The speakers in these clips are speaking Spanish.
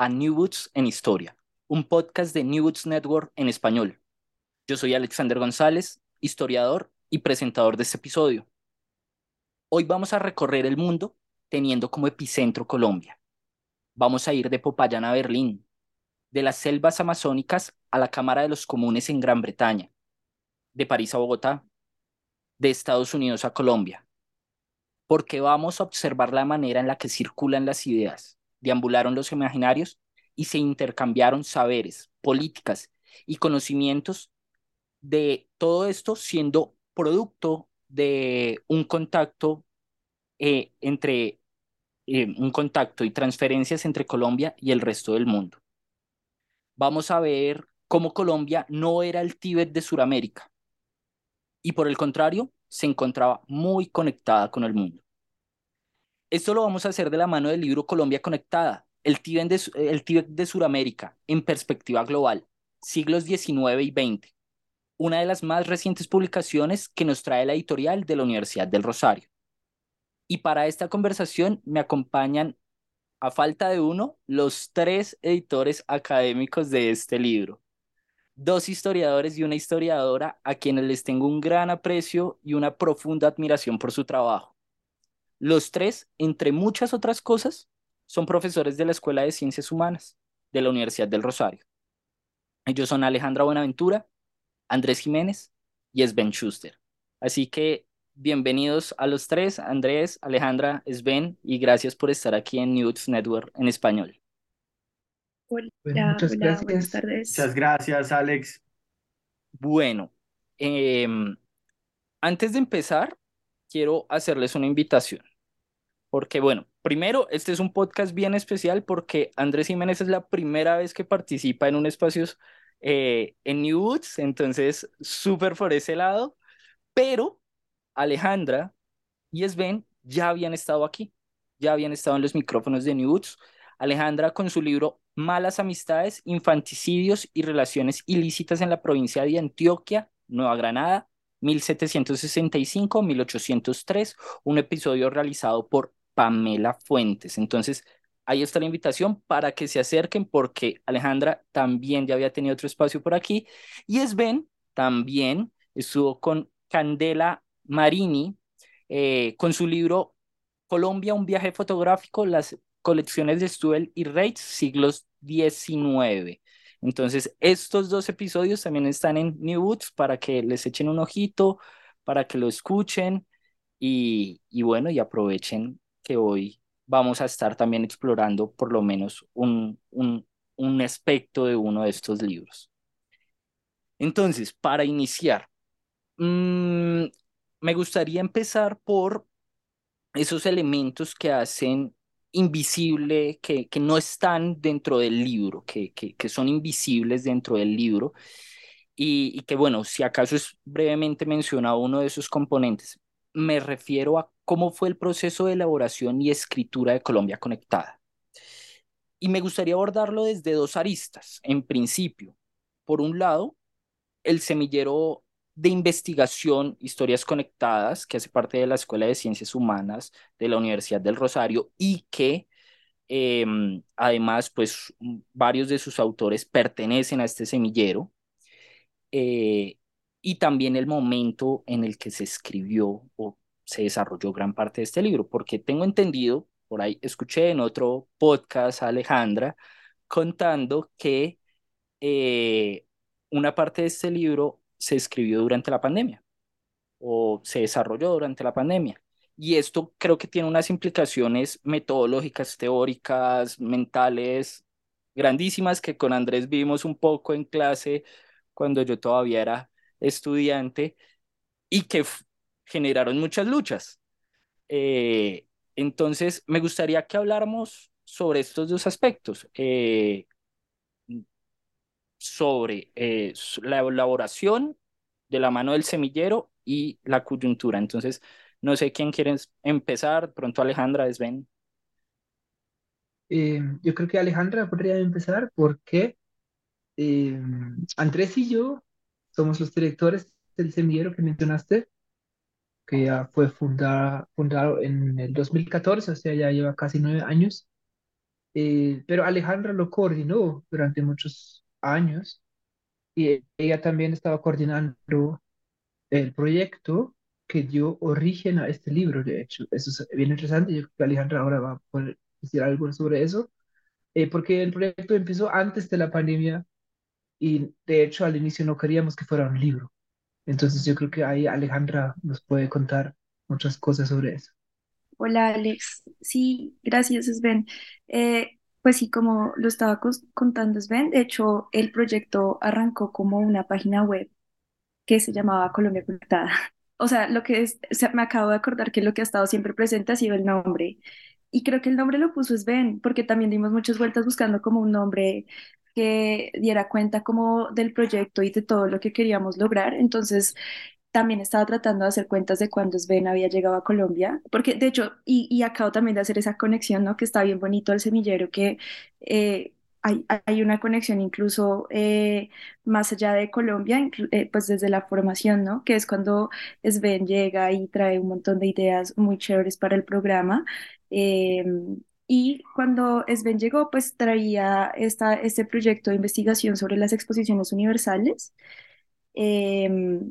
a New Books en Historia, un podcast de New Books Network en español. Yo soy Alexander González, historiador y presentador de este episodio. Hoy vamos a recorrer el mundo teniendo como epicentro Colombia. Vamos a ir de Popayán a Berlín, de las selvas amazónicas a la Cámara de los Comunes en Gran Bretaña, de París a Bogotá, de Estados Unidos a Colombia, porque vamos a observar la manera en la que circulan las ideas, deambularon los imaginarios y se intercambiaron saberes, políticas y conocimientos de todo esto siendo producto de un contacto eh, entre eh, un contacto y transferencias entre Colombia y el resto del mundo. Vamos a ver cómo Colombia no era el Tíbet de Sudamérica y por el contrario se encontraba muy conectada con el mundo. Esto lo vamos a hacer de la mano del libro Colombia Conectada, el Tíbet de, el de Sudamérica en perspectiva global, siglos XIX y XX, una de las más recientes publicaciones que nos trae la editorial de la Universidad del Rosario. Y para esta conversación me acompañan, a falta de uno, los tres editores académicos de este libro. Dos historiadores y una historiadora a quienes les tengo un gran aprecio y una profunda admiración por su trabajo. Los tres, entre muchas otras cosas, son profesores de la Escuela de Ciencias Humanas de la Universidad del Rosario. Ellos son Alejandra Buenaventura, Andrés Jiménez y Sven Schuster. Así que bienvenidos a los tres, Andrés, Alejandra, Sven, y gracias por estar aquí en News Network en español. Hola, Bueno, muchas hola, buenas gracias. tardes. Muchas gracias, Alex. Bueno, em, antes de empezar, quiero hacerles una invitación. Porque, bueno, primero, este es un podcast bien especial porque Andrés Jiménez es la primera vez que participa en un espacio eh, en New Woods, entonces súper por ese lado. Pero Alejandra y Sven ya habían estado aquí, ya habían estado en los micrófonos de New Woods. Alejandra con su libro Malas Amistades, Infanticidios y Relaciones Ilícitas en la provincia de Antioquia, Nueva Granada, 1765-1803, un episodio realizado por Pamela Fuentes. Entonces, ahí está la invitación para que se acerquen porque Alejandra también ya había tenido otro espacio por aquí y Sven también estuvo con Candela Marini eh, con su libro Colombia, un viaje fotográfico, las colecciones de Stuel y Reitz, siglos XIX. Entonces, estos dos episodios también están en New Woods para que les echen un ojito, para que lo escuchen y, y bueno, y aprovechen hoy vamos a estar también explorando por lo menos un, un, un aspecto de uno de estos libros. Entonces, para iniciar, mmm, me gustaría empezar por esos elementos que hacen invisible, que, que no están dentro del libro, que, que, que son invisibles dentro del libro, y, y, que bueno, si acaso es brevemente menciona uno de esos componentes. Me refiero a cómo fue el proceso de elaboración y escritura de Colombia Conectada. Y me gustaría abordarlo desde dos aristas. En principio, por un lado, el semillero de investigación Historias Conectadas, que hace parte de la Escuela de Ciencias Humanas de la Universidad del Rosario y que em, además, pues varios de sus autores pertenecen a este semillero. Eh, y también el momento en el que se escribió o se desarrolló gran parte de este libro, porque tengo entendido, por ahí escuché en otro podcast a Alejandra contando que eh, una parte de este libro se escribió durante la pandemia o se desarrolló durante la pandemia. Y esto creo que tiene unas implicaciones metodológicas, teóricas, mentales, grandísimas que con Andrés vimos un poco en clase cuando yo todavía era estudiante y que generaron muchas luchas. Eh, entonces, me gustaría que habláramos sobre estos dos aspectos, eh, sobre eh, la elaboración de la mano del semillero y la coyuntura. Entonces, no sé quién quiere empezar, pronto Alejandra, Sven. yo creo que Alejandra podría empezar porque Andrés y yo somos los directores del semillero que mencionaste, que ya fue fundada, fundado en el 2014, o sea, ya lleva casi nueve años. Eh, pero Alejandra lo coordinó durante muchos años y ella también estaba coordinando el proyecto que dio origen a este libro, de hecho. Eso es bien interesante. Yo creo que Alejandra ahora va a poder decir algo sobre eso, eh, porque el proyecto empezó antes de la pandemia y de hecho al inicio no queríamos que fuera un libro. Entonces yo creo que ahí Alejandra nos puede contar muchas cosas sobre eso. Hola Alex, sí, gracias Sven. Eh, pues sí, como lo estaba contando Sven, de hecho el proyecto arrancó como una página web que se llamaba Colombia Conectada. O sea, lo que es, me acabo de acordar que lo que ha estado siempre presente ha sido el nombre. Y creo que el nombre lo puso Sven, porque también dimos muchas vueltas buscando como un nombre que diera cuenta como del proyecto y de todo lo que queríamos lograr. Entonces, también estaba tratando de hacer cuentas de cuándo Sven había llegado a Colombia, porque de hecho, y, y acabo también de hacer esa conexión, ¿no? Que está bien bonito el semillero, que eh, hay, hay, una conexión incluso eh, más allá de Colombia, eh, pues desde la formación, ¿no? Que es cuando Sven llega y trae un montón de ideas muy chéveres para el programa. Y cuando Sven llegó, pues traía esta, este proyecto de investigación sobre las exposiciones universales. Em,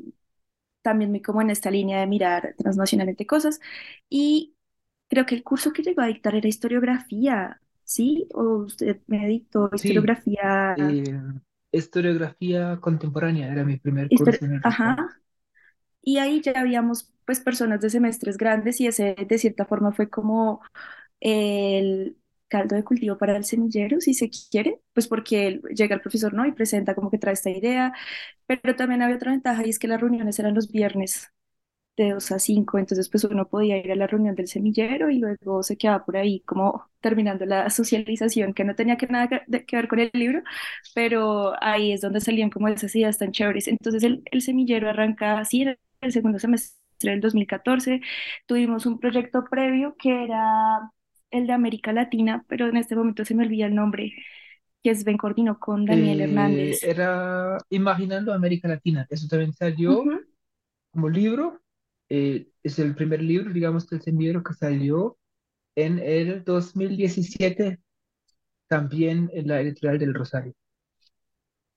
también muy como en esta línea de mirar transnacionalmente cosas. Y creo que el curso que llegó a dictar era historiografía, ¿sí? ¿O usted me dictó historiografía? Sí, eh, historiografía contemporánea era mi primer curso. En el Ajá. Y ahí ya habíamos pues personas de semestres grandes y ese de cierta forma fue como el caldo de cultivo para el semillero, si se quiere, pues porque llega el profesor, ¿no? Y presenta como que trae esta idea, pero también había otra ventaja y es que las reuniones eran los viernes de 2 a 5, entonces pues uno podía ir a la reunión del semillero y luego se quedaba por ahí como terminando la socialización que no tenía que nada que ver con el libro, pero ahí es donde salían como esas ideas tan chéveres. Entonces el, el semillero arranca así en el segundo semestre del 2014, tuvimos un proyecto previo que era el de América Latina, pero en este momento se me olvida el nombre, que es Ben Cordino con Daniel Eh, Hernández. era Imaginando América Latina. Eso también salió Ujú. como libro. Eh, es el primer libro, digamos, del semillero que salió en el 2017, también en la editorial del Rosario.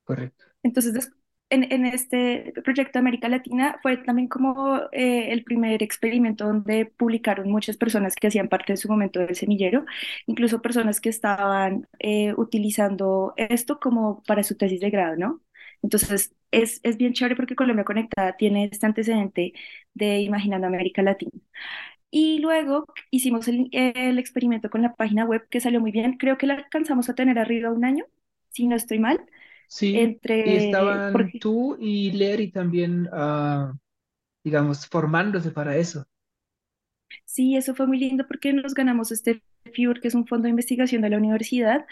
Correcto. Entonces, en, en este proyecto de América Latina fue también como eh, el primer experimento donde publicaron muchas personas que hacían parte en su momento del semillero, incluso personas que estaban eh, utilizando esto como para su tesis de grado, ¿no? Entonces, es, es bien chévere porque Colombia Conectada tiene este antecedente de Imaginando América Latina. Y luego hicimos el, el experimento con la página web que salió muy bien. Creo que la alcanzamos a tener arriba un año, si no estoy mal, Sí, y entre, estaban porque tú y Leri también, ah, digamos, formándose para eso. sí, eso fue muy lindo porque nos ganamos este FIUR, que es un fondo de investigación de la universidad,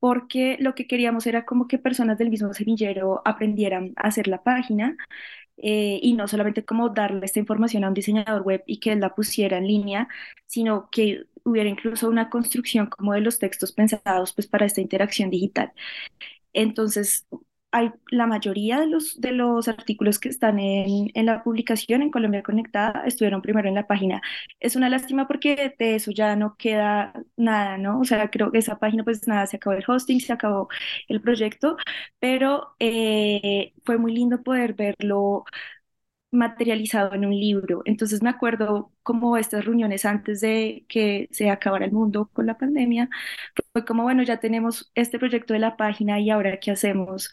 porque lo que queríamos era como que personas del mismo semillero aprendieran a hacer la página eh, y no solamente como darle esta información a un diseñador web y que él la pusiera en línea, sino que hubiera incluso una construcción como de los textos pensados pues para esta interacción digital. Entonces, hay, la mayoría de los, de los artículos que están en, en, la publicación en Colombia Conectada estuvieron primero en la página. Es una lástima porque de eso ya no queda nada, ¿no? O sea, creo que esa página, pues nada, se acabó el hosting, se acabó el proyecto, pero eh, fue muy lindo poder verlo materializado en un libro. Entonces me acuerdo como estas reuniones antes de que se acabara el mundo con la pandemia, fue como, bueno, ya tenemos este proyecto de la página y ahora qué hacemos.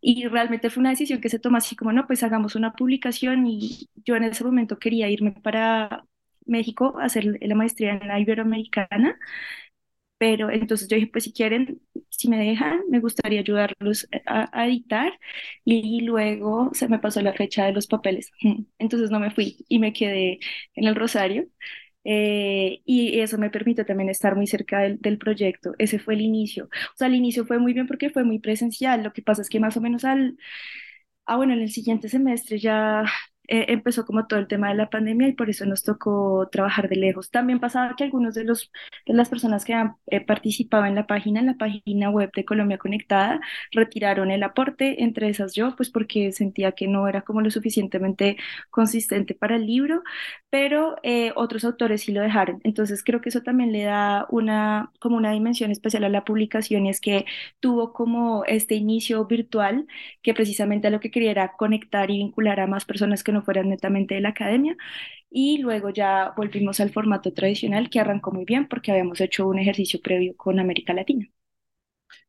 Y realmente fue una decisión que se tomó así como, no, pues hagamos una publicación y yo en ese momento quería irme para México a hacer la maestría en la Iberoamericana pero entonces yo dije, pues si quieren, si me dejan, me gustaría ayudarlos a, editar y, luego se me pasó la fecha de los papeles, entonces no me fui y me quedé en el Rosario. Eh, y eso me permite también estar muy cerca del, del, proyecto. Ese fue el inicio. O sea, el inicio fue muy bien porque fue muy presencial. Lo que pasa es que más o menos al, ah, bueno, en el siguiente semestre ya eh, empezó como todo el tema de la pandemia y por eso nos tocó trabajar de lejos. También pasaba que algunos de los de las personas que han eh, participado en la página, en la página web de Colombia Conectada, retiraron el aporte, entre esas yo, pues porque sentía que no era como lo suficientemente consistente para el libro, pero eh, otros autores sí lo dejaron. Entonces creo que eso también le da una como una dimensión especial a la publicación y es que tuvo como este inicio virtual que precisamente lo que quería era conectar y vincular a más personas que no fueran netamente de la academia. Y luego ya volvimos al formato tradicional que arrancó muy bien porque habíamos hecho un ejercicio previo con América Latina.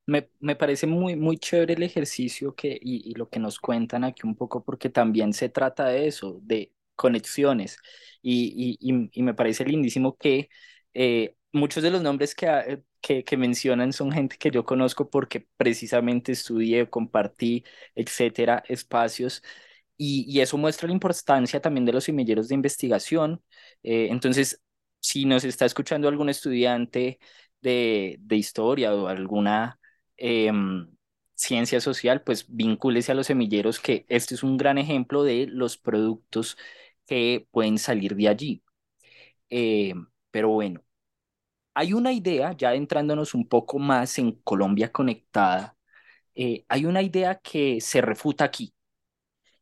Me, me parece muy, muy chévere el ejercicio que, y, y lo que nos cuentan aquí un poco porque también se trata de eso, de conexiones. Y, y, y me parece lindísimo que eh, muchos de los nombres que, ah, que, que, mencionan son gente que yo conozco porque precisamente estudié, compartí, etcétera, espacios y, eso muestra la importancia también de los semilleros de investigación. Eh, entonces, si nos está escuchando algún estudiante de, de historia o alguna em, ciencia social, pues vincúlese a los semilleros, que este es un gran ejemplo de los productos que pueden salir de allí. Eh, pero bueno, hay una idea, ya entrándonos un poco más en Colombia Conectada, eh, hay una idea que se refuta aquí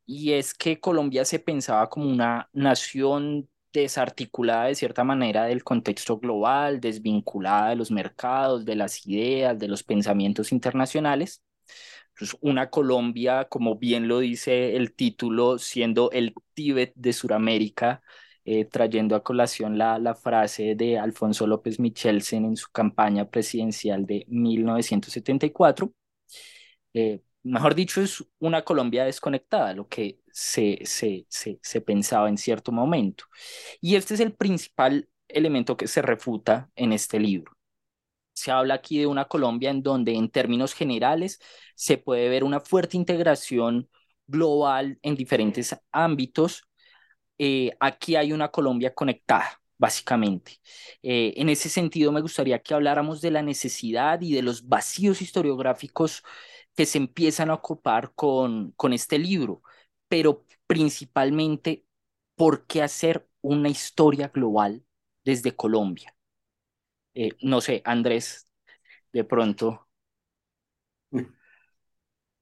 y es que Colombia se pensaba como una nación desarticulada de cierta manera del contexto global, desvinculada de los mercados, de las ideas, de los pensamientos internacionales. Pues una Colombia, como bien lo dice el título, siendo el Tíbet de Sudamérica, eh, trayendo a colación la, la frase de Alfonso López Michelsen en su campaña presidencial de 1974. Eh, mejor dicho, es una Colombia desconectada, lo que se, se, se, se, pensaba en cierto momento. Y este es el principal elemento que se refuta en este libro. Se habla aquí de una Colombia en donde en términos generales se puede ver una fuerte integración global en diferentes ámbitos. Eh, aquí hay una Colombia conectada básicamente. Eh, en ese sentido, me gustaría que habláramos de la necesidad y de los vacíos historiográficos que se empiezan a ocupar con, con este libro, pero principalmente, ¿por qué hacer una historia global desde Colombia? Eh, no sé, Andrés, de pronto.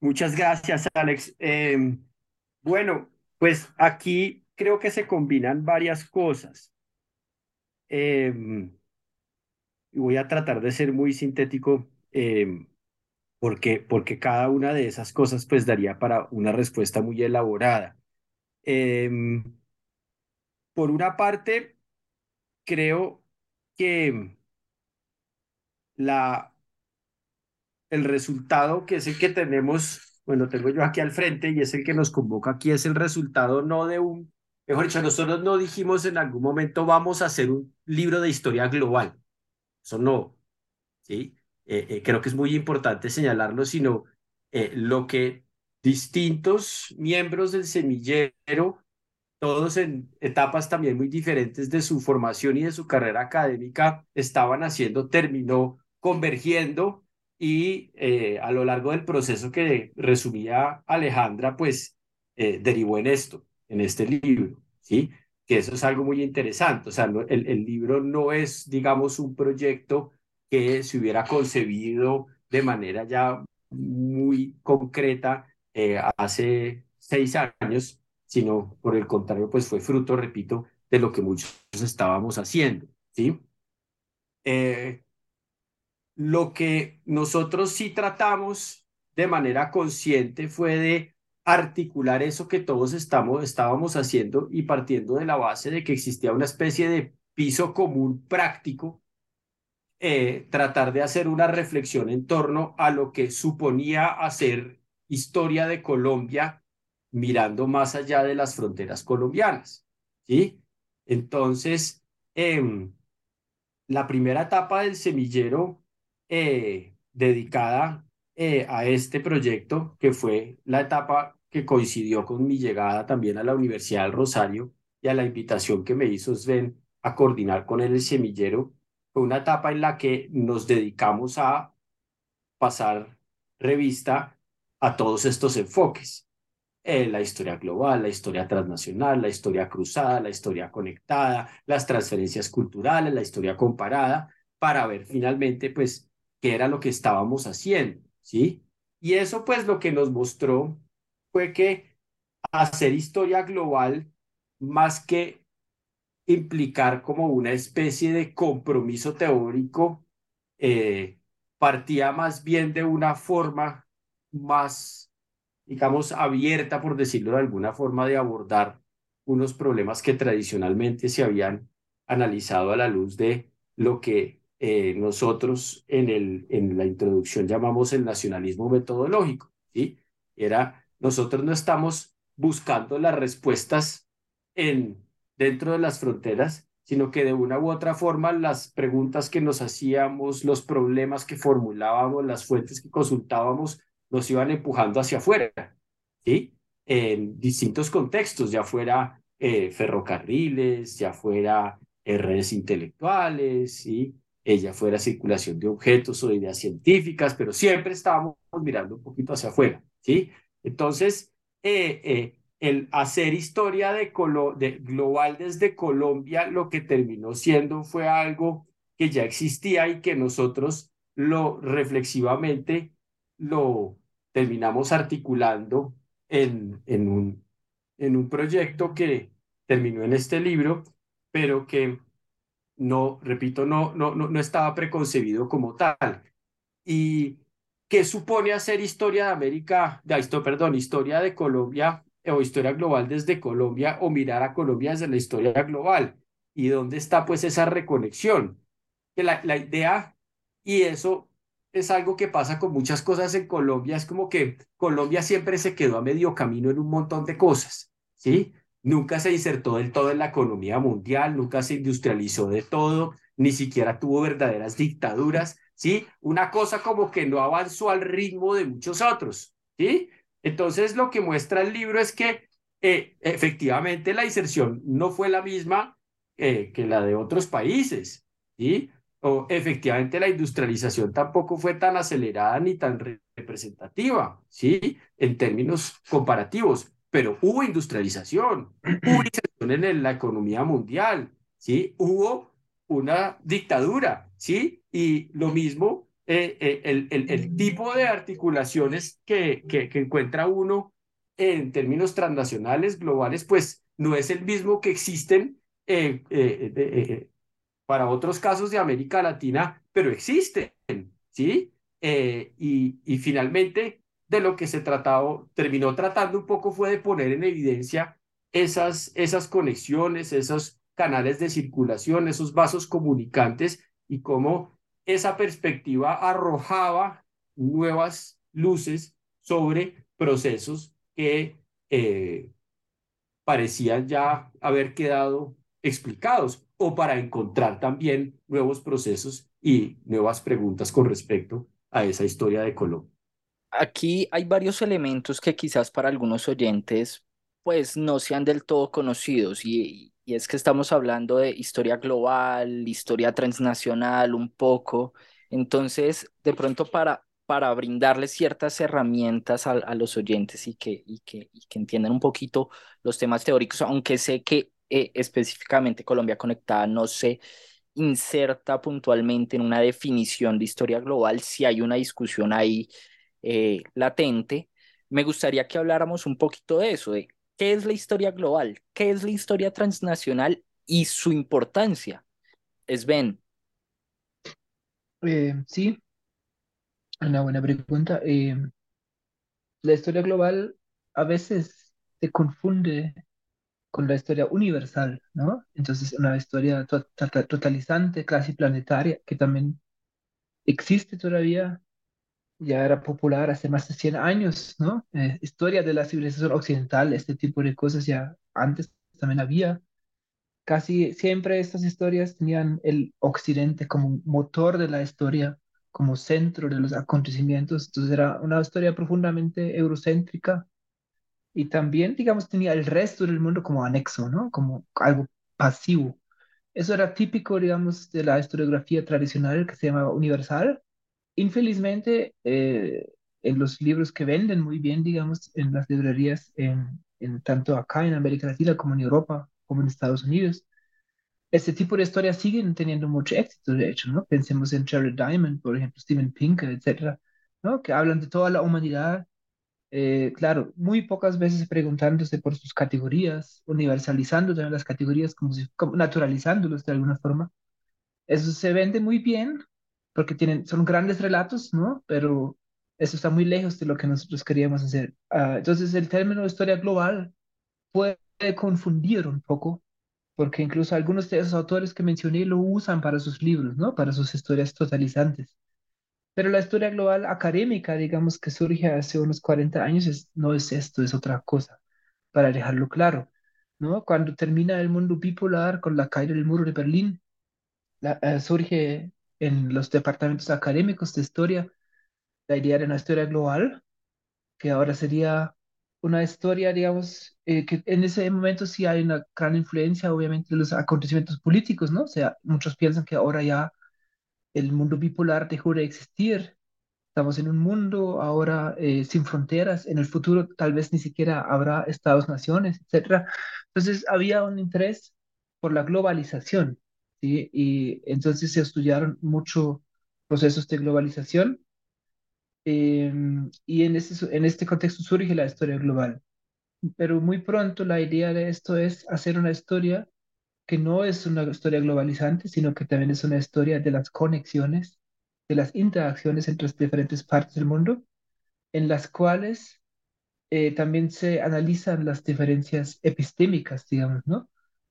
Muchas gracias, Alex. Em, bueno, pues aquí creo que se combinan varias cosas. Em, voy a tratar de ser muy sintético. Eh, porque, porque cada una de esas cosas pues daría para una respuesta muy elaborada. Em, por una parte, creo que la, el resultado que es el que tenemos, bueno, tengo yo aquí al frente y es el que nos convoca aquí, es el resultado no de un, mejor dicho, nosotros no dijimos en algún momento vamos a hacer un libro de historia global. Eso no, ¿sí? Eh, eh, creo que es muy importante señalarlo, sino eh, lo que distintos miembros del semillero, todos en etapas también muy diferentes de su formación y de su carrera académica, estaban haciendo, terminó convergiendo y a lo largo del proceso que resumía Alejandra, pues eh, derivó en esto, en este libro, ¿sí? Que eso es algo muy interesante. O sea, el, el libro no es, digamos, un proyecto que se hubiera concebido de manera ya muy concreta eh, hace seis años, sino por el contrario, pues fue fruto, repito, de lo que muchos estábamos haciendo, ¿sí? Eh, lo que nosotros sí tratamos de manera consciente fue de articular eso que todos estábamos haciendo y partiendo de la base de que existía una especie de piso común práctico, eh, tratar de hacer una reflexión en torno a lo que suponía hacer historia de Colombia mirando más allá de las fronteras colombianas. ¿sí? Entonces, em, la primera etapa del semillero eh, dedicada eh, a este proyecto, que fue la etapa que coincidió con mi llegada también a la Universidad del Rosario y a la invitación que me hizo Sven a coordinar con él el semillero, fue una etapa en la que nos dedicamos a pasar revista a todos estos enfoques. Eh, la historia global, la historia transnacional, la historia cruzada, la historia conectada, las transferencias culturales, la historia comparada, para ver finalmente, pues, qué era lo que estábamos haciendo, ¿sí? Y eso, pues, lo que nos mostró fue que hacer historia global, más que implicar como una especie de compromiso teórico, eh, partía más bien de una forma más, digamos, abierta, por decirlo de alguna forma, de abordar unos problemas que tradicionalmente se habían analizado a la luz de lo que eh, nosotros en, el, en la introducción llamamos el nacionalismo metodológico. ¿sí? Era, nosotros no estamos buscando las respuestas en, dentro de las fronteras, sino que de una u otra forma las preguntas que nos hacíamos, los problemas que formulábamos, las fuentes que consultábamos, nos iban empujando hacia afuera, ¿sí? En distintos contextos, ya fuera eh, ferrocarriles, ya fuera eh, redes intelectuales, ¿sí? Ella fuera circulación de objetos o de ideas científicas, pero siempre estábamos mirando un poquito hacia afuera, ¿sí? Entonces, eh, el hacer historia de, de global desde Colombia, lo que terminó siendo fue algo que ya existía y que nosotros lo reflexivamente lo terminamos articulando en, en, un, en un proyecto que terminó en este libro, pero que no, repito, no, no, no, estaba preconcebido como tal. Y que supone hacer historia de América, de, perdón, historia de Colombia o historia global desde Colombia o mirar a Colombia desde la historia global. ¿Y dónde está pues esa reconexión? Que la, la idea, y eso es algo que pasa con muchas cosas en Colombia, es como que Colombia siempre se quedó a medio camino en un montón de cosas, ¿sí? Nunca se insertó del todo en la economía mundial, nunca se industrializó de todo, ni siquiera tuvo verdaderas dictaduras, ¿sí? Una cosa como que no avanzó al ritmo de muchos otros, ¿sí? Entonces lo que muestra el libro es que eh, efectivamente la inserción no fue la misma eh, que la de otros países, ¿sí? o efectivamente la industrialización tampoco fue tan acelerada ni tan representativa, ¿sí? En términos comparativos, pero hubo industrialización, hubo inserción en la economía mundial, ¿sí? Hubo una dictadura, ¿sí? Y lo mismo, eh, eh, el, el, el, tipo de articulaciones que, que, que encuentra uno en términos transnacionales, globales, pues no es el mismo que existen eh, eh, para otros casos de América Latina, pero existen, ¿sí? Eh, y, y finalmente, de lo que se trataba, terminó tratando un poco fue de poner en evidencia esas, esas conexiones, esos canales de circulación, esos vasos comunicantes y cómo esa perspectiva arrojaba nuevas luces sobre procesos que eh, parecían ya haber quedado explicados o para encontrar también nuevos procesos y nuevas preguntas con respecto a esa historia de Colombia. Aquí hay varios elementos que quizás para algunos oyentes pues no sean del todo conocidos y, y es que estamos hablando de historia global, historia transnacional un poco. Entonces, de pronto para para brindarles ciertas herramientas a, a los oyentes y que, y, que, y que entiendan un poquito los temas teóricos, aunque sé que eh, específicamente Colombia Conectada no se inserta puntualmente en una definición de historia global, si hay una discusión ahí eh, latente, me gustaría que habláramos un poquito de eso, de qué es la historia global, qué es la historia transnacional y su importancia. Sven. Eh, sí, una buena pregunta. Eh, la historia global a veces se confunde con la historia universal, ¿no? Entonces, una historia to- to- totalizante, casi planetaria, que también existe todavía, ya era popular hace más de 100 años, ¿no? Eh, historia de la civilización occidental, este tipo de cosas ya antes también había. Casi siempre estas historias tenían el occidente como motor de la historia, como centro de los acontecimientos. Entonces era una historia profundamente eurocéntrica y también, digamos, tenía el resto del mundo como anexo, ¿no? Como algo pasivo. Eso era típico, digamos, de la historiografía tradicional que se llamaba universal. Infelizmente, eh, en los libros que venden muy bien, digamos, en las librerías, en, tanto acá en América Latina como en Europa, como en Estados Unidos, este tipo de historias siguen teniendo mucho éxito, de hecho, ¿no? Pensemos en Jared Diamond, por ejemplo, Steven Pinker, etcétera, ¿no? Que hablan de toda la humanidad eh, claro, muy pocas veces preguntándose por sus categorías, universalizando también las categorías, como si, como naturalizándolos de alguna forma. Eso se vende muy bien porque tienen, son grandes relatos, ¿no? Pero eso está muy lejos de lo que nosotros queríamos hacer. Ah, entonces, el término historia global puede confundir un poco, porque incluso algunos de esos autores que mencioné lo usan para sus libros, ¿no? Para sus historias totalizantes. Pero la historia global académica, digamos, que surge hace unos 40 años, es- no es esto, es otra cosa, para dejarlo claro, ¿no? Cuando termina el mundo bipolar con la caída del muro de Berlín, la- eh, surge en los departamentos académicos de historia la idea de una historia global, que ahora sería una historia, digamos, eh, que en ese momento sí hay una gran influencia, obviamente, de los acontecimientos políticos, ¿no? O sea, muchos piensan que ahora ya el mundo bipolar dejó de existir Estamos en un mundo ahora eh, sin fronteras, en el futuro tal vez ni siquiera habrá estados-naciones, etcétera. Entonces había un interés por la globalización, ¿sí? Y entonces se estudiaron mucho procesos de globalización eh, y en este, en este contexto surge la historia global. Pero muy pronto la idea de esto es hacer una historia que no es una historia globalizante, sino que también es una historia de las conexiones, de las interacciones entre las diferentes partes del mundo en las cuales eh, también se analizan las diferencias epistémicas, digamos, ¿no?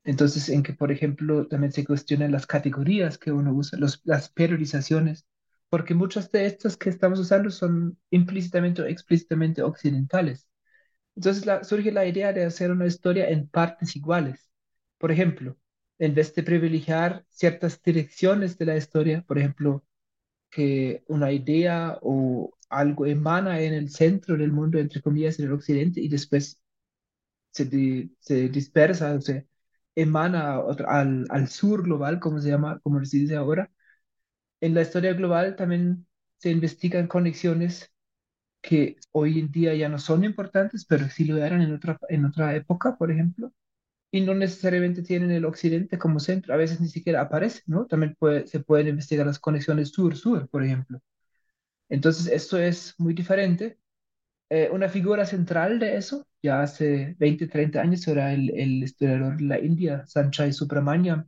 Entonces, en que, por ejemplo, también se cuestionan las categorías que uno usa, los, las periodizaciones, porque muchas de estas que estamos usando son implícitamente o explícitamente occidentales. Entonces la- surge la idea de hacer una historia en partes iguales. Por ejemplo, en vez de privilegiar ciertas direcciones de la historia, por ejemplo, que una idea o algo emana en el centro del mundo, entre comillas, en el occidente, y después se, di- se dispersa, o se emana al, al sur global, como se llama, como se dice ahora. En la historia global también se investigan conexiones que hoy en día ya no son importantes, pero sí lo eran en otra, en otra época, por ejemplo, y no necesariamente tienen el occidente como centro, a veces ni siquiera aparece, ¿no? También se pueden investigar las conexiones sur-sur, por ejemplo. Entonces, esto es muy diferente. Eh, una figura central de eso, ya hace 20, 30 años, era el, el historiador de la India, Sanchai Subramaniam.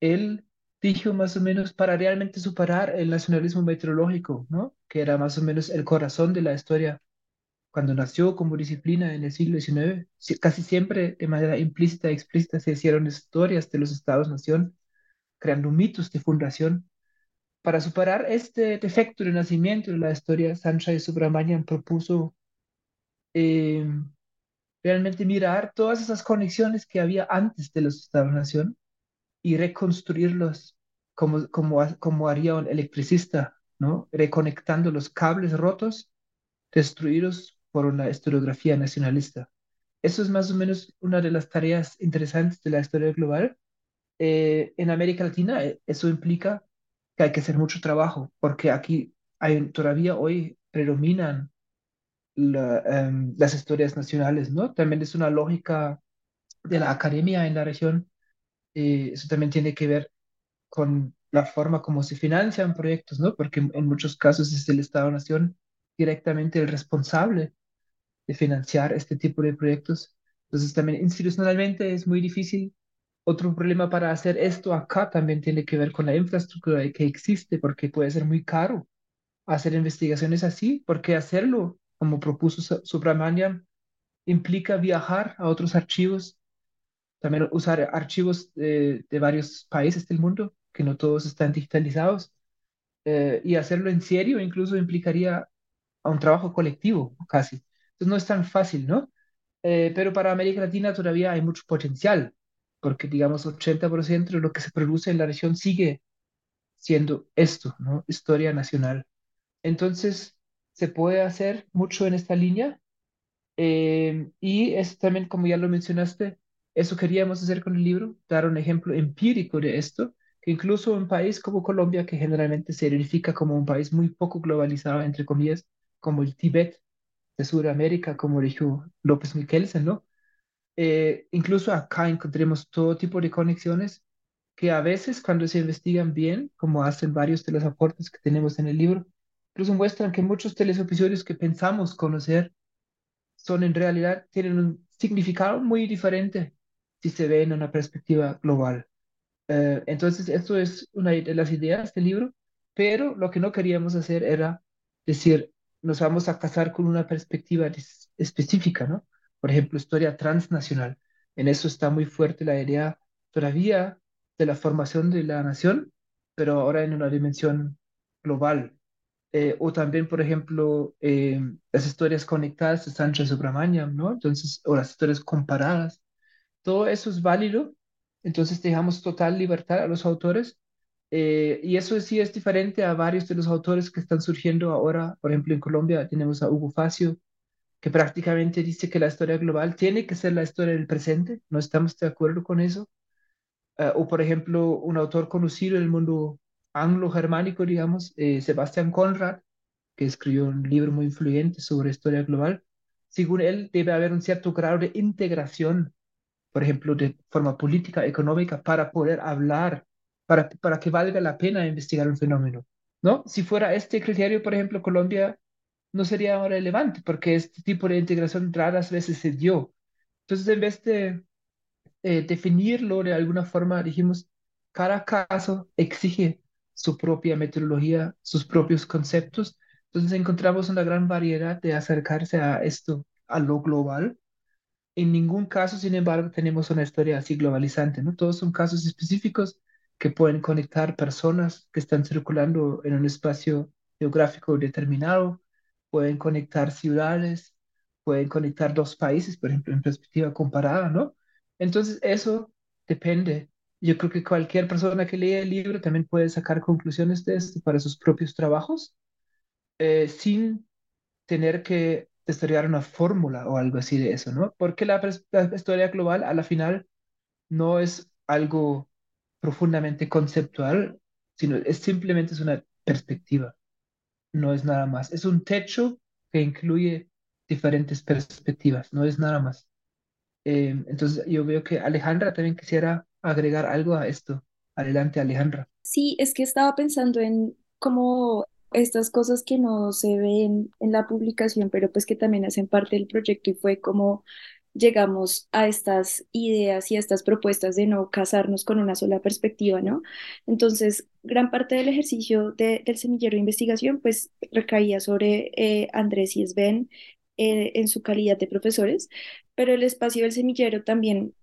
Él dijo más o menos para realmente superar el nacionalismo meteorológico, ¿no? Que era más o menos el corazón de la historia cuando nació como disciplina en el siglo XIX, si- casi siempre de manera implícita e explícita se hicieron historias de los estados-nación, creando mitos de fundación. Para superar este defecto de nacimiento de la historia, Sanchai Subramanian propuso eh, realmente mirar todas esas conexiones que había antes de los estados-nación y reconstruirlos como, como, como haría un electricista, ¿no? Reconectando los cables rotos destruidos por una historiografía nacionalista. Eso es más o menos una de las tareas interesantes de la historia global. Eh, en América Latina eh, eso implica que hay que hacer mucho trabajo, porque aquí hay, todavía hoy predominan em, las historias nacionales, ¿no? También es una lógica de la academia en la región. Eh, eso también tiene que ver con la forma como se financian proyectos, ¿no? Porque en muchos casos es el Estado-Nación directamente el responsable de financiar este tipo de proyectos. Entonces también institucionalmente es muy difícil. Otro problema para hacer esto acá también tiene que ver con la infraestructura que existe, porque puede ser muy caro hacer investigaciones así, porque hacerlo, como propuso Subramanian, implica viajar a otros archivos, también usar archivos de, de varios países del mundo, que no todos están digitalizados, eh, y hacerlo en serio incluso implicaría a un trabajo colectivo, casi. Entonces no es tan fácil, ¿no? Eh, pero para América Latina todavía hay mucho potencial, porque digamos 80% de lo que se produce en la región sigue siendo esto, ¿no? Historia nacional. Entonces, se puede hacer mucho en esta línea. eh, y es también, como ya lo mencionaste, eso queríamos hacer con el libro, dar un ejemplo empírico de esto, que incluso un país como Colombia, que generalmente se identifica como un país muy poco globalizado, entre comillas, como el Tíbet de Sudamérica, como dijo López Miquelsen, ¿no? Eh, incluso acá encontremos todo tipo de conexiones que a veces cuando se investigan bien, como hacen varios de los aportes que tenemos en el libro, incluso muestran que muchos de que pensamos conocer son en realidad, tienen un significado muy diferente si se ve en una perspectiva global. Eh, entonces, esto es una de las ideas del libro, pero lo que no queríamos hacer era decir, nos vamos a casar con una perspectiva específica, ¿no? Por ejemplo, historia transnacional. En eso está muy fuerte la idea todavía de la formación de la nación, pero ahora en una dimensión global. Eh, o también, por ejemplo, eh, las historias conectadas de Sancho Subramanian, ¿no? Entonces, o las historias comparadas. Todo eso es válido, entonces dejamos total libertad a los autores. eh, y eso sí es diferente a varios de los autores que están surgiendo ahora. Por ejemplo, en Colombia tenemos a Hugo Facio, que prácticamente dice que la historia global tiene que ser la historia del presente. No estamos de acuerdo con eso. Eh, o, por ejemplo, un autor conocido en el mundo anglo-germánico, digamos, eh, Sebastián Conrad, que escribió un libro muy influyente sobre historia global. Según él, debe haber un cierto grado de integración, por ejemplo, de forma política, económica, para poder hablar, para, para que valga la pena investigar un fenómeno. ¿No? Si fuera este criterio, por ejemplo, Colombia no sería relevante, porque este tipo de integración raras veces se dio. Entonces, en vez de eh, definirlo de alguna forma, dijimos, cada caso exige su propia metodología, sus propios conceptos. Entonces encontramos una gran variedad de acercarse a esto, a lo global. En ningún caso, sin embargo, tenemos una historia así globalizante, ¿no? Todos son casos específicos que pueden conectar personas que están circulando en un espacio geográfico determinado, pueden conectar ciudades, pueden conectar dos países, por ejemplo, en perspectiva comparada, ¿no? Entonces, eso depende. Yo creo que cualquier persona que lee el libro también puede sacar conclusiones de esto para sus propios trabajos, eh, sin tener que estudiar una fórmula o algo así de eso, ¿no? Porque la, la historia global a la final no es algo profundamente conceptual, sino es simplemente es una perspectiva, no es nada más. Es un techo que incluye diferentes perspectivas, no es nada más. Eh, entonces yo veo que Alejandra también quisiera agregar algo a esto. Adelante, Alejandra. Sí, es que estaba pensando en cómo estas cosas que no se ven en la publicación, pero pues que también hacen parte del proyecto y fue como llegamos a estas ideas y a estas propuestas de no casarnos con una sola perspectiva, ¿no? Entonces, gran parte del ejercicio de- del semillero de investigación pues recaía sobre eh, Andrés y Sven eh, en su calidad de profesores, pero el espacio del semillero también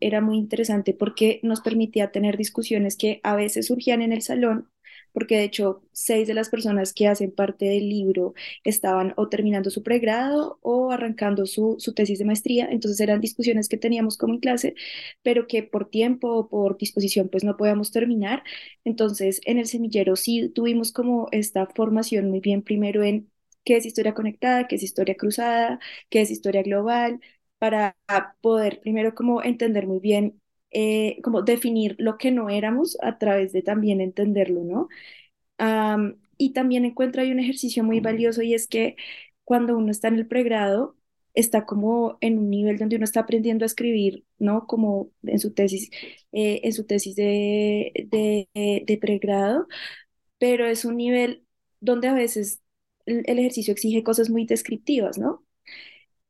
era muy interesante porque nos permitía tener discusiones que a veces surgían en el salón, porque de hecho seis de las personas que hacen parte del libro estaban o terminando su pregrado o arrancando su, su tesis de maestría, entonces eran discusiones que teníamos como en clase, pero que por tiempo o por disposición pues no podíamos terminar. Entonces en el semillero sí tuvimos como esta formación muy bien primero en qué es historia conectada, qué es historia cruzada, qué es historia global para poder primero como entender muy bien, eh, como definir lo que no éramos a través de también entenderlo, ¿no? Y también encuentro ahí un ejercicio muy valioso y es que cuando uno está en el pregrado, está como en un nivel donde uno está aprendiendo a escribir, ¿no? Como en su tesis, eh, en su tesis de, de, de pregrado, pero es un nivel donde a veces el, el ejercicio exige cosas muy descriptivas, ¿no?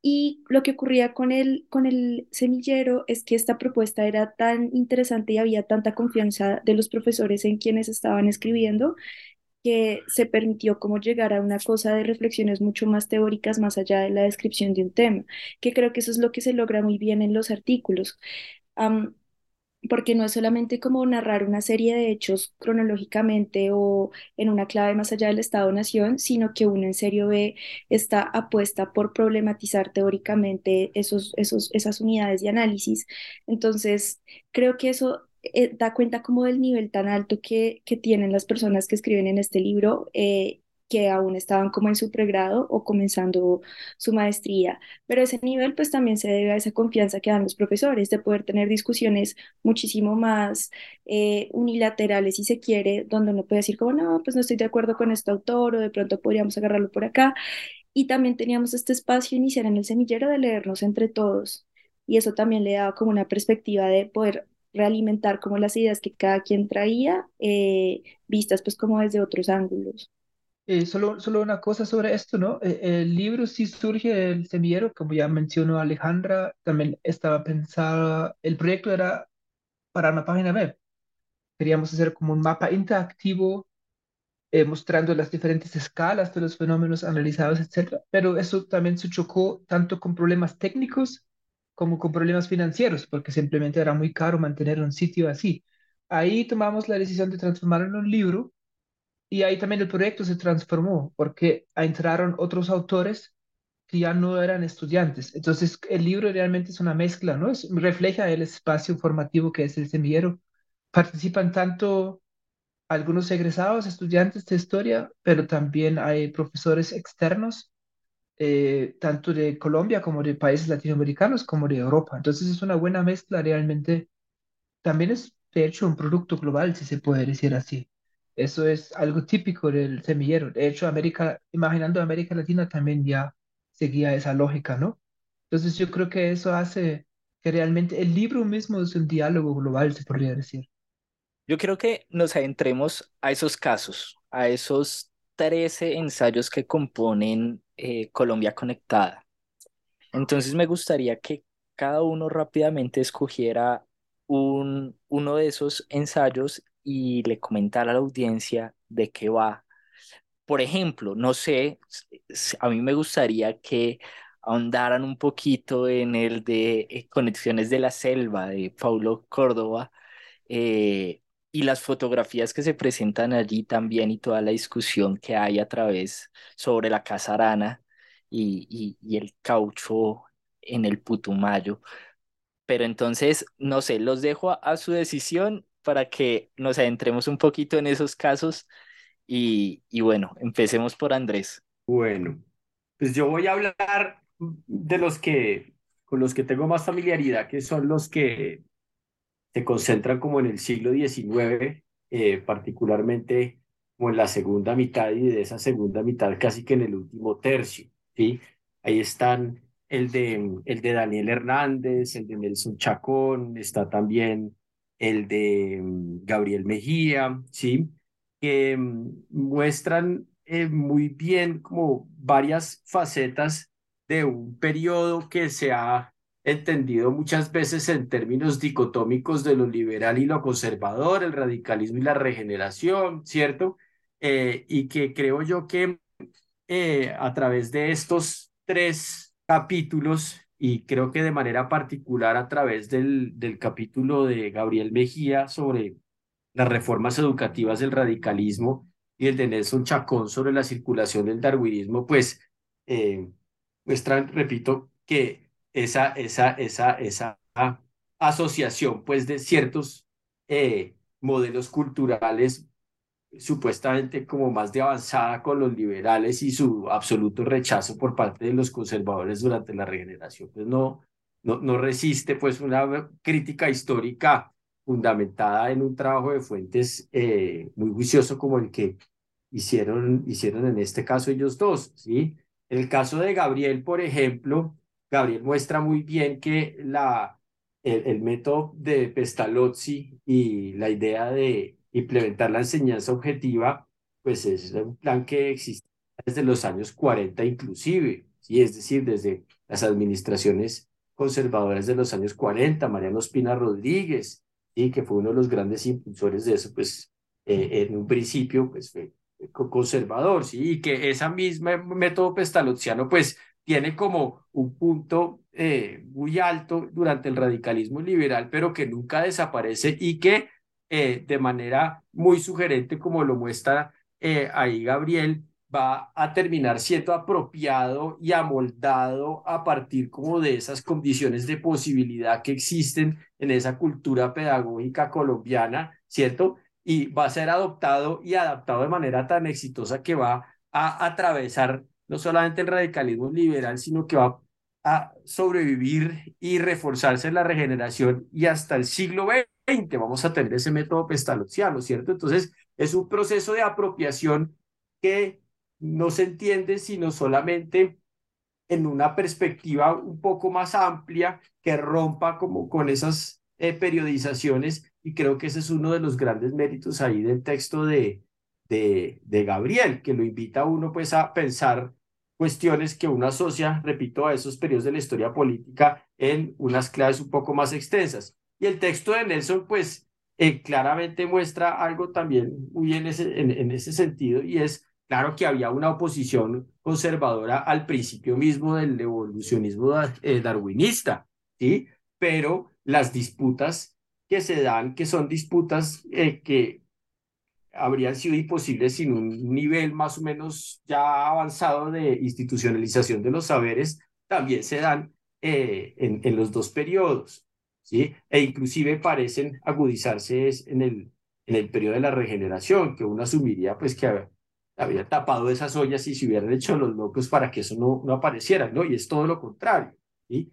Y lo que ocurría con el, con el semillero es que esta propuesta era tan interesante y había tanta confianza de los profesores en quienes estaban escribiendo que se permitió como llegar a una cosa de reflexiones mucho más teóricas más allá de la descripción de un tema, que creo que eso es lo que se logra muy bien en los artículos. Porque no es solamente como narrar una serie de hechos cronológicamente o en una clave más allá del Estado-Nación, sino que uno en serio ve esta apuesta por problematizar teóricamente esos, esos, esas unidades de análisis. Entonces, creo que eso eh, da cuenta como del nivel tan alto que, que tienen las personas que escriben en este libro eh, que aún estaban como en su pregrado o comenzando su maestría. Pero ese nivel pues también se debe a esa confianza que dan los profesores de poder tener discusiones muchísimo más eh, unilaterales si se quiere, donde uno puede decir como no, pues no estoy de acuerdo con este autor o de pronto podríamos agarrarlo por acá. Y también teníamos este espacio inicial en el semillero de leernos entre todos. Y eso también le daba como una perspectiva de poder realimentar como las ideas que cada quien traía, eh, vistas pues como desde otros ángulos. Eh, solo, solo una cosa sobre esto, ¿no? Eh, el libro sí surge del semillero, como ya mencionó Alejandra, también estaba pensado, el proyecto era para una página web. Queríamos hacer como un mapa interactivo eh, mostrando las diferentes escalas de los fenómenos analizados, etc. Pero eso también se chocó tanto con problemas técnicos como con problemas financieros, porque simplemente era muy caro mantener un sitio así. Ahí tomamos la decisión de transformarlo en un libro y ahí también el proyecto se transformó porque entraron otros autores que ya no eran estudiantes. Entonces, el libro realmente es una mezcla, ¿no? Es, refleja el espacio formativo que es el semillero. Participan tanto algunos egresados, estudiantes de historia, pero también hay profesores externos, eh, tanto de Colombia como de países latinoamericanos, como de Europa. Entonces, es una buena mezcla realmente. También es, de hecho, un producto global, si se puede decir así. Eso es algo típico del semillero. De hecho, América, imaginando América Latina también ya seguía esa lógica, ¿no? Entonces yo creo que eso hace que realmente el libro mismo es un diálogo global, se podría decir. Yo creo que nos adentremos a esos casos, a esos 13 ensayos que componen eh, Colombia Conectada. Entonces me gustaría que cada uno rápidamente escogiera un, uno de esos ensayos y le comentara a la audiencia de qué va. Por ejemplo, no sé, a mí me gustaría que ahondaran un poquito en el de eh, Conexiones de la Selva de Paulo Córdoba eh, y las fotografías que se presentan allí también y toda la discusión que hay a través sobre la casarana y, y, y el caucho en el Putumayo. Pero entonces, no sé, los dejo a su decisión para que nos adentremos un poquito en esos casos y, y bueno, empecemos por Andrés. Bueno, pues yo voy a hablar de los que con los que tengo más familiaridad, que son los que se concentran como en el siglo XIX, eh, particularmente como en la segunda mitad y de esa segunda mitad casi que en el último tercio, ¿sí? Ahí están el de, el de Daniel Hernández, el de Nelson Chacón, está también el de mm, Gabriel Mejía, ¿sí? Que mm, muestran eh, muy bien como varias facetas de un periodo que se ha entendido muchas veces en términos dicotómicos de lo liberal y lo conservador, el radicalismo y la regeneración, ¿cierto? Eh, y que creo yo que eh, a través de estos tres capítulos y creo que de manera particular a través del, del capítulo de Gabriel Mejía sobre las reformas educativas del radicalismo y el de Nelson Chacón sobre la circulación del darwinismo, pues eh, muestran, repito, que esa, esa, esa, esa asociación pues de ciertos eh, modelos culturales supuestamente como más de avanzada con los liberales y su absoluto rechazo por parte de los conservadores durante la regeneración, pues no, no, no resiste pues una crítica histórica fundamentada en un trabajo de fuentes eh, muy juicioso como el que hicieron, hicieron en este caso ellos dos, ¿sí? En el caso de Gabriel, por ejemplo, Gabriel muestra muy bien que la, el, el método de Pestalozzi y la idea de implementar la enseñanza objetiva, pues es un plan que existe desde los años 40 inclusive, ¿sí? Es decir, desde las administraciones conservadoras de los años 40, Mariano Espina Rodríguez, y que fue uno de los grandes impulsores de eso, pues eh, en un principio pues fue conservador. Y que ese mismo método pestalozziano pues tiene como un punto eh, muy alto durante el radicalismo liberal, pero que nunca desaparece y que eh, de manera muy sugerente, como lo muestra ahí Gabriel, va a terminar siendo apropiado y amoldado a partir como de esas condiciones de posibilidad que existen en esa cultura pedagógica colombiana, ¿cierto? Y va a ser adoptado y adaptado de manera tan exitosa que va a atravesar no solamente el radicalismo liberal, sino que va a sobrevivir y reforzarse en la regeneración y hasta el siglo XX vamos a tener ese método pestalozziano, ¿cierto? Entonces, es un proceso de apropiación que no se entiende sino solamente en una perspectiva un poco más amplia que rompa como con esas eh, periodizaciones y creo que ese es uno de los grandes méritos ahí del texto de, de, Gabriel, que lo invita a uno pues a pensar cuestiones que uno asocia, repito, a esos periodos de la historia política en unas claves un poco más extensas. Y el texto de Nelson pues eh, claramente muestra algo también muy en ese, en ese sentido y es Claro que había una oposición conservadora al principio mismo del evolucionismo eh, darwinista, ¿sí? Pero las disputas que se dan, que son disputas eh, que habrían sido imposibles sin un nivel más o menos ya avanzado de institucionalización de los saberes, también se dan eh, en, en, los dos periodos, ¿sí? E inclusive parecen agudizarse en el, en el periodo de la regeneración, que uno asumiría pues que había tapado esas ollas y se hubieran hecho los locos para que eso no, no apareciera, ¿no? Y es todo lo contrario, ¿sí?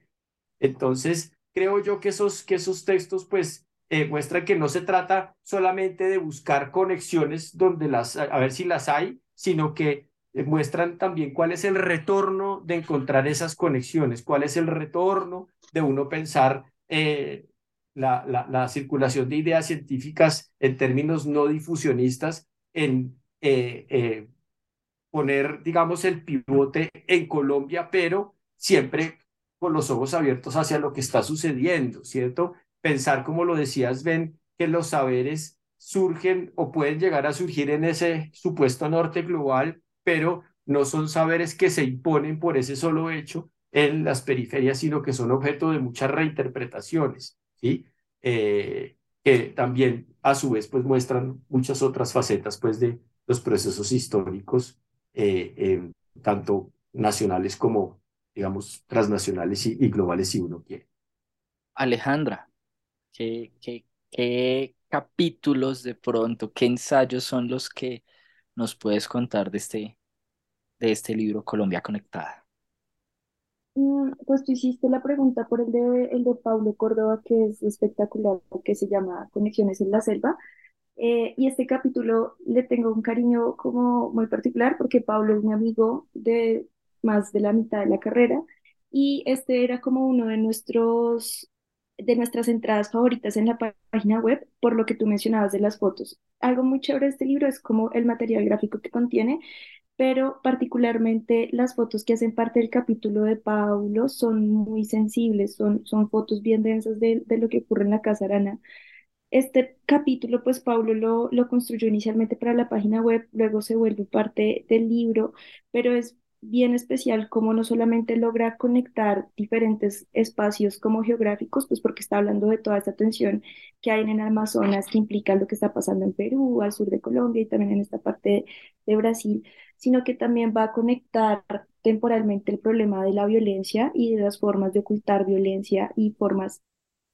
Entonces, creo yo que esos, que esos textos, pues, eh, muestran que no se trata solamente de buscar conexiones donde las, a ver si las hay, sino que eh, muestran también cuál es el retorno de encontrar esas conexiones, cuál es el retorno de uno pensar eh, la, la, la circulación de ideas científicas en términos no difusionistas en eh, eh, poner, digamos, el pivote en Colombia, pero siempre con los ojos abiertos hacia lo que está sucediendo, ¿cierto? Pensar, como lo decías, Ben, que los saberes surgen o pueden llegar a surgir en ese supuesto norte global, pero no son saberes que se imponen por ese solo hecho en las periferias, sino que son objeto de muchas reinterpretaciones, ¿sí? Eh, que también a su vez pues muestran muchas otras facetas pues de, los procesos históricos, eh, eh, tanto nacionales como, digamos, transnacionales y, globales, si uno quiere. Alejandra, ¿qué, qué, qué capítulos de pronto, qué ensayos son los que nos puedes contar de este, de este libro Colombia Conectada? Mm, pues tú hiciste la pregunta por el de, el de Pablo Córdoba, que es espectacular, que se llama Conexiones en la Selva. Eh, y este capítulo le tengo un cariño como muy particular porque Pablo es mi amigo de más de la mitad de la carrera y este era como uno de nuestros de nuestras entradas favoritas en la página web por lo que tú mencionabas de las fotos. Algo muy chévere de este libro es como el material gráfico que contiene, pero particularmente las fotos que hacen parte del capítulo de Paulo son muy sensibles, son, son fotos bien densas de, de lo que ocurre en la Casa Arana. Este capítulo, pues Paulo lo, lo construyó inicialmente para la página web, luego se vuelve parte del libro, pero es bien especial como no solamente logra conectar diferentes espacios como geográficos, pues porque está hablando de toda esta tensión que hay en el Amazonas, que implica lo que está pasando en Perú, al sur de Colombia y también en esta parte de Brasil, sino que también va a conectar temporalmente el problema de la violencia y de las formas de ocultar violencia y formas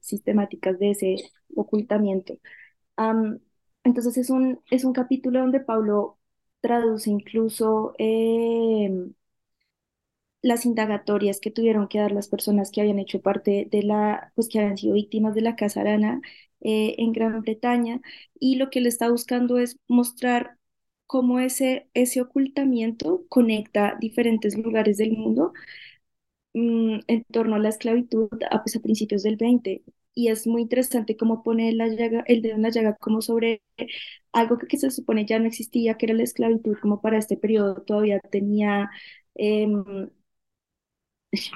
sistemáticas de ese ocultamiento. entonces es un, es un capítulo donde Pablo traduce incluso em, las indagatorias que tuvieron que dar las personas que habían hecho parte de la, pues que habían sido víctimas de la Casa Arana eh, en Gran Bretaña, y lo que él está buscando es mostrar cómo ese, ese ocultamiento conecta diferentes lugares del mundo mm, en torno a la esclavitud a, pues, a principios del 20. Y es muy interesante cómo pone la llaga, el dedo en la llaga como sobre algo que, que se supone ya no existía, que era la esclavitud, como para este periodo todavía tenía em,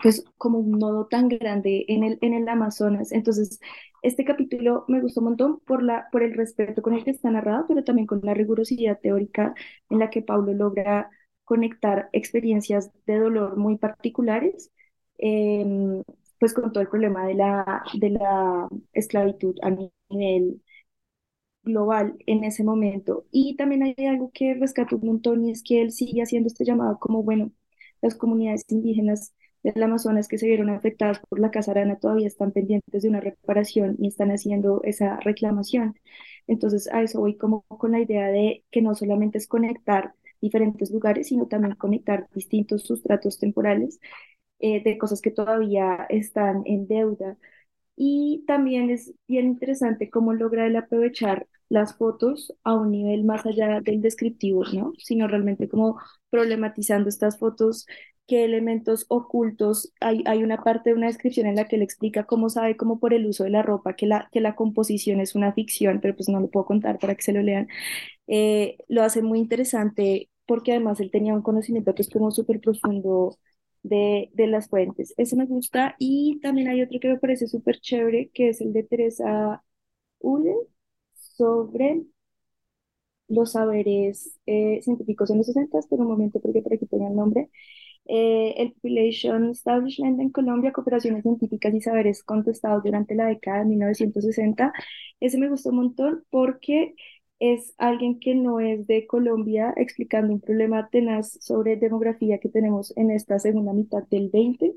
pues como un nodo tan grande en el, en el Amazonas. Entonces, este capítulo me gustó un montón por, la, por el respeto con el que está narrado, pero también con la rigurosidad teórica en la que Pablo logra conectar experiencias de dolor muy particulares, em, pues con todo el problema de la, de la esclavitud a nivel global en ese momento. Y también hay algo que rescato un montón y es que él sigue haciendo este llamado como, bueno, las comunidades indígenas del Amazonas que se vieron afectadas por la casa arana todavía están pendientes de una reparación y están haciendo esa reclamación. Entonces, a eso voy como con la idea de que no solamente es conectar diferentes lugares, sino también conectar distintos sustratos temporales eh, de cosas que todavía están en deuda. Y también es bien interesante cómo logra el aprovechar las fotos a un nivel más allá del descriptivo, ¿no? Sino realmente como problematizando estas fotos qué elementos ocultos, hay, hay una parte de una descripción en la que él explica cómo sabe, como por el uso de la ropa, que la, que la composición es una ficción, pero pues no lo puedo contar para que se lo lean. Eh, lo hace muy interesante porque además él tenía un conocimiento que es como súper profundo de, de, las fuentes. Ese me gusta y también hay otro que me parece súper chévere, que es el de Teresa Ule sobre los saberes eh, científicos en los 60, pero un momento porque por aquí tenía el nombre, eh, el Population Establishment en Colombia, Cooperaciones Científicas y Saberes Contestados durante la década de 1960. Ese me gustó un montón porque es alguien que no es de Colombia explicando un problema tenaz sobre demografía que tenemos en esta segunda mitad del 20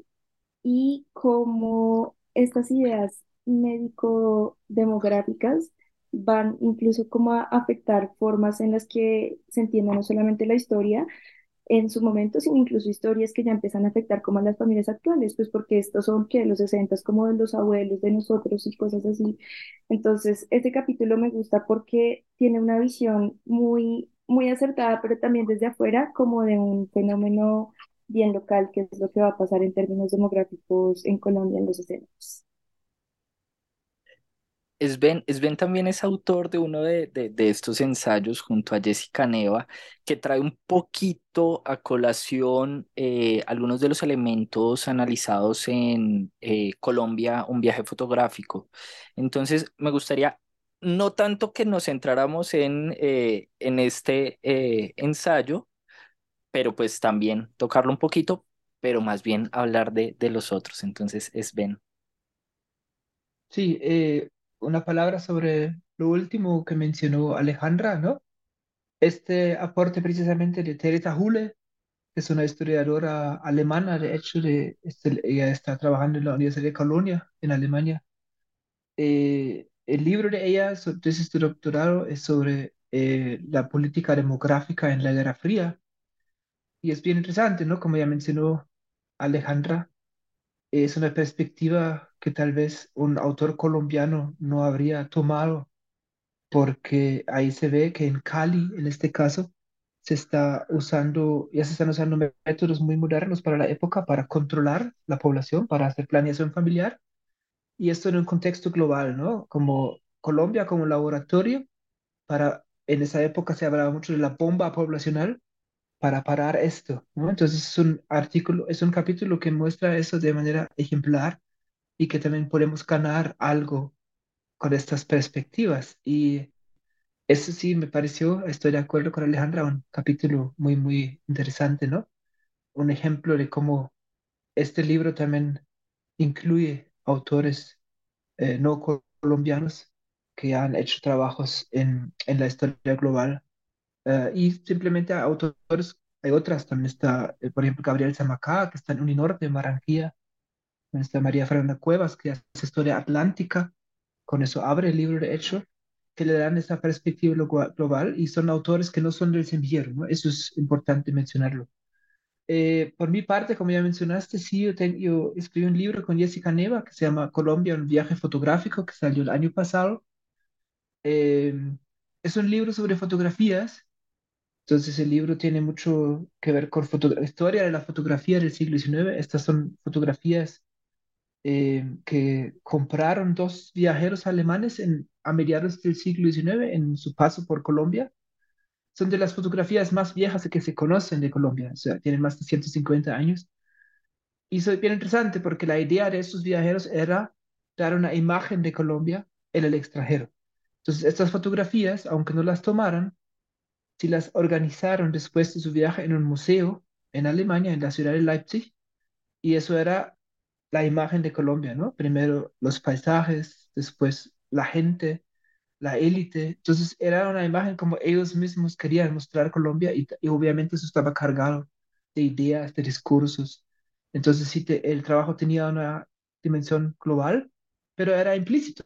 y cómo estas ideas médico-demográficas van incluso como a afectar formas en las que se entiende no solamente la historia, en su momento, sino incluso historias que ya empiezan a afectar como a las familias actuales, pues porque estos son que los 60 como de los abuelos de nosotros y cosas así. Entonces, este capítulo me gusta porque tiene una visión muy, muy acertada, pero también desde afuera, como de un fenómeno bien local, que es lo que va a pasar en términos demográficos en Colombia en los 60. Sven, también es autor de uno de, de, estos ensayos junto a Jessica Neva, que trae un poquito a colación eh, algunos de los elementos analizados en eh, Colombia, un viaje fotográfico. Entonces, me gustaría no tanto que nos centráramos en, eh, en este ensayo, pero pues también tocarlo un poquito, pero más bien hablar de, de los otros. Entonces, Sven. Sí, una palabra sobre lo último que mencionó Alejandra, ¿no? Este aporte precisamente de Teresa Hule, que es una historiadora alemana, de hecho, este, ella está trabajando en la Universidad de Colonia, en Alemania. Eh, el libro de ella, de este doctorado, es sobre eh, la política demográfica en la Guerra Fría. Y es bien interesante, ¿no? Como ya mencionó Alejandra, es una perspectiva que tal vez un autor colombiano no habría tomado, porque ahí se ve que en Cali, en este caso, se está usando, ya se están usando métodos muy modernos para la época para controlar la población, para hacer planeación familiar, y esto en un contexto global, ¿no? Como Colombia como laboratorio, para, en esa época se hablaba mucho de la bomba poblacional, para parar esto, ¿no? Entonces es un artículo, es un capítulo que muestra eso de manera ejemplar y que también podemos ganar algo con estas perspectivas. Y eso sí me pareció, estoy de acuerdo con Alejandra, un capítulo muy, muy interesante, ¿no? Un ejemplo de cómo este libro también incluye autores eh, no colombianos que han hecho trabajos en, en la historia global eh, y simplemente autores, hay otras, también está, eh, por ejemplo, Gabriel Zamacá, que está en Uninorte, en Barranquilla, está María Fernanda Cuevas, que hace historia atlántica, con eso abre el libro de hecho, que le dan esa perspectiva global y son autores que no son del semillero, ¿no? Eso es importante mencionarlo. Eh, por mi parte, como ya mencionaste, sí, yo, yo, escribí un libro con Jessica Neva que se llama Colombia, un viaje fotográfico, que salió el año pasado. es un libro sobre fotografías Entonces el libro tiene mucho que ver con la historia de la fotografía del siglo XIX. Estas son fotografías eh, que compraron dos viajeros alemanes en, a mediados del siglo XIX en su paso por Colombia. Son de las fotografías más viejas que se conocen de Colombia, o sea, tienen más de 150 años. Y es bien interesante porque la idea de estos viajeros era dar una imagen de Colombia en el extranjero. Entonces, estas fotografías, aunque no las tomaran, si las organizaron después de su viaje en un museo en Alemania, en la ciudad de Leipzig, y eso era la imagen de Colombia, ¿no? Primero los paisajes, después la gente, la élite. Entonces era una imagen como ellos mismos querían mostrar Colombia y, obviamente eso estaba cargado de ideas, de discursos. Entonces sí, el trabajo tenía una dimensión global, pero era implícito.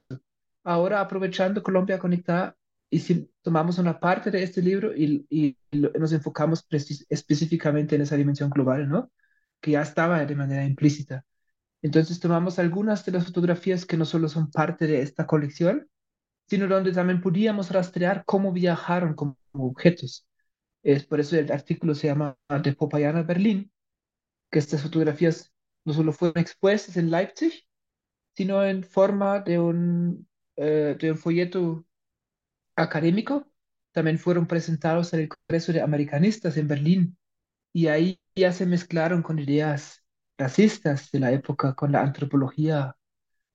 Ahora aprovechando Colombia Conectada, y si tomamos una parte de este libro y, y nos enfocamos específicamente en esa dimensión global, ¿no? Que ya estaba de manera implícita. Entonces tomamos algunas de las fotografías que no solo son parte de esta colección, sino donde también podíamos rastrear cómo viajaron como objetos. Es por eso el artículo se llama De Popayán a Berlín, que estas fotografías no solo fueron expuestas en Leipzig, sino en forma de un, eh, de un folleto académico, también fueron presentados en el Congreso de Americanistas en Berlín, y ahí ya se mezclaron con ideas racistas de la época, con la antropología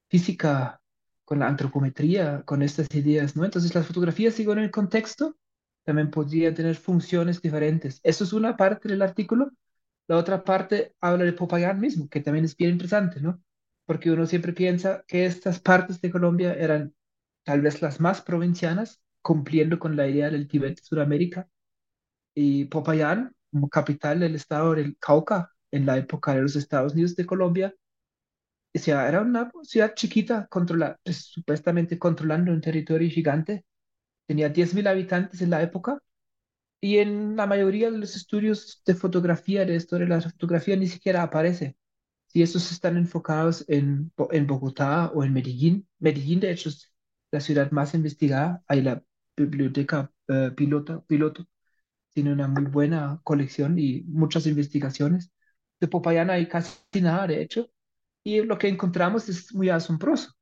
física, con la antropometría, con estas ideas, ¿no? Entonces las fotografías, según el contexto, también podrían tener funciones diferentes. Eso es una parte del artículo. La otra parte habla de Popayán mismo, que también es bien interesante, ¿no? Porque uno siempre piensa que estas partes de Colombia eran tal vez las más provincianas, cumpliendo con la idea del Tíbet de Sudamérica. Y Popayán, como capital del estado del Cauca, en la época de los Estados Unidos de Colombia, o sea, era una ciudad chiquita, controla, pues, supuestamente controlando un territorio gigante. Tenía 10.000 habitantes en la época. Y en la mayoría de los estudios de fotografía, de historia de la fotografía, ni siquiera aparece. Si esos están enfocados en, en Bogotá o en Medellín, Medellín de hecho es la ciudad más investigada, hay la biblioteca uh, piloto, piloto, tiene una muy buena colección y muchas investigaciones. De Popayán hay casi nada, de hecho, y lo que encontramos es muy asombroso,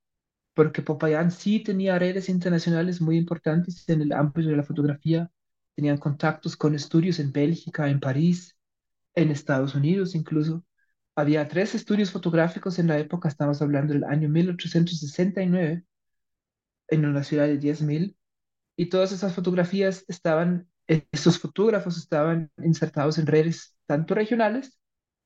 porque Popayán sí tenía redes internacionales muy importantes en el ámbito de la fotografía, tenían contactos con estudios en Bélgica, en París, en Estados Unidos incluso. Había tres estudios fotográficos en la época, estamos hablando del año 1869, en una ciudad de 10.000, y todas esas fotografías estaban, esos fotógrafos estaban insertados en redes tanto regionales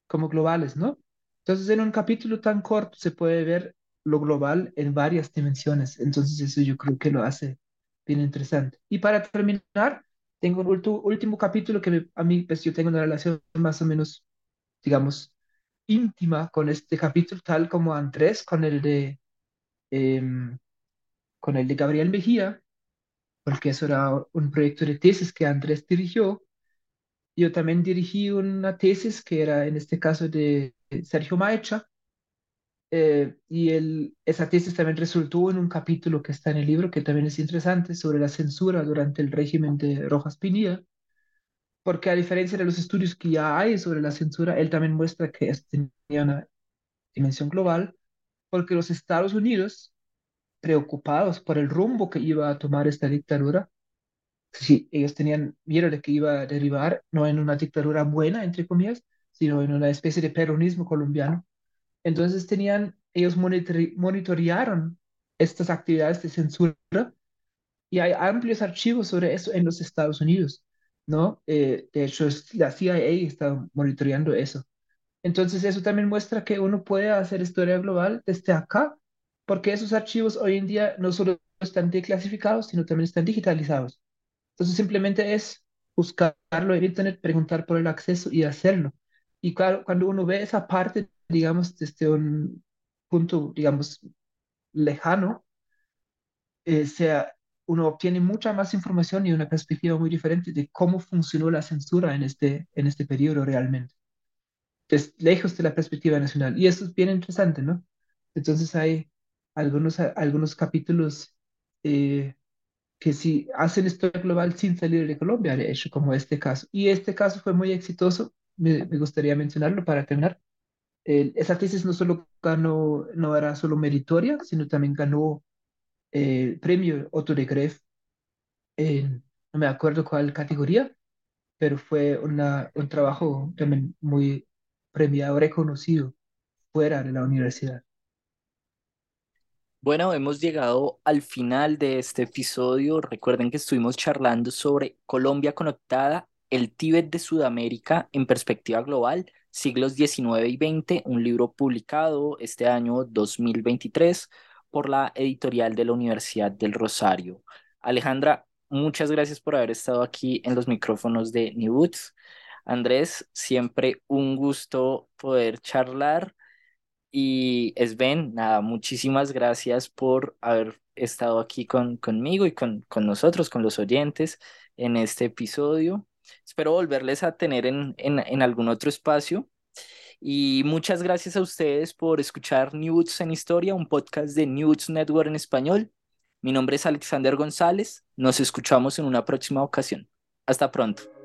como globales, ¿no? Entonces, en un capítulo tan corto se puede ver lo global en varias dimensiones. Entonces, eso yo creo que lo hace bien interesante. Y para terminar, tengo un último capítulo que a mí, pues yo tengo una relación más o menos, digamos, íntima con este capítulo, tal como Andrés con el de, em, con el de Gabriel Mejía, porque eso era un proyecto de tesis que Andrés dirigió. Yo también dirigí una tesis que era en este caso de Sergio Maecha, eh, y el, esa tesis también resultó en un capítulo que está en el libro que también es interesante sobre la censura durante el régimen de Rojas Pinilla, porque a diferencia de los estudios que ya hay sobre la censura, él también muestra que tenía una dimensión global, porque los Estados Unidos, preocupados por el rumbo que iba a tomar esta dictadura, sí, ellos tenían miedo de que iba a derivar no en una dictadura buena, entre comillas, sino en una especie de peronismo colombiano. Entonces tenían, ellos monitorearon estas actividades de censura y hay amplios archivos sobre eso en los Estados Unidos, ¿no? Eh, de hecho, la CIA está monitoreando eso. Entonces eso también muestra que uno puede hacer historia global desde acá, porque esos archivos hoy en día no solo están declasificados, sino también están digitalizados. Entonces simplemente es buscarlo en Internet, preguntar por el acceso y hacerlo. Y claro, cuando uno ve esa parte, digamos, desde un punto, digamos, lejano, eh, sea, uno obtiene mucha más información y una perspectiva muy diferente de cómo funcionó la censura en este, en este periodo realmente. Es lejos de la perspectiva nacional. Y eso es bien interesante, ¿no? Entonces hay algunos, algunos capítulos eh, que si hacen historia global sin salir de Colombia, de hecho, como este caso. Y este caso fue muy exitoso, me, me gustaría mencionarlo para terminar. El- esa tesis no solo ganó, no era solo meritoria, sino también ganó eh, el premio Otto de Gref en, no me acuerdo cuál categoría, pero fue una, un trabajo también muy premiado, reconocido fuera de la universidad. Bueno, hemos llegado al final de este episodio. Recuerden que estuvimos charlando sobre Colombia conectada, el Tíbet de Sudamérica en perspectiva global, siglos XIX y XX, un libro publicado este año 2023 por la editorial de la Universidad del Rosario. Alejandra, muchas gracias por haber estado aquí en los micrófonos de New. Andrés, siempre un gusto poder charlar. Y Sven, nada, muchísimas gracias por haber estado aquí con, conmigo y con, con nosotros, con los oyentes en este episodio. Espero volverles a tener en, en, en algún otro espacio. Y muchas gracias a ustedes por escuchar New Boots en Historia, un podcast de New Boots Network en español. Mi nombre es Alexander González. Nos escuchamos en una próxima ocasión. Hasta pronto.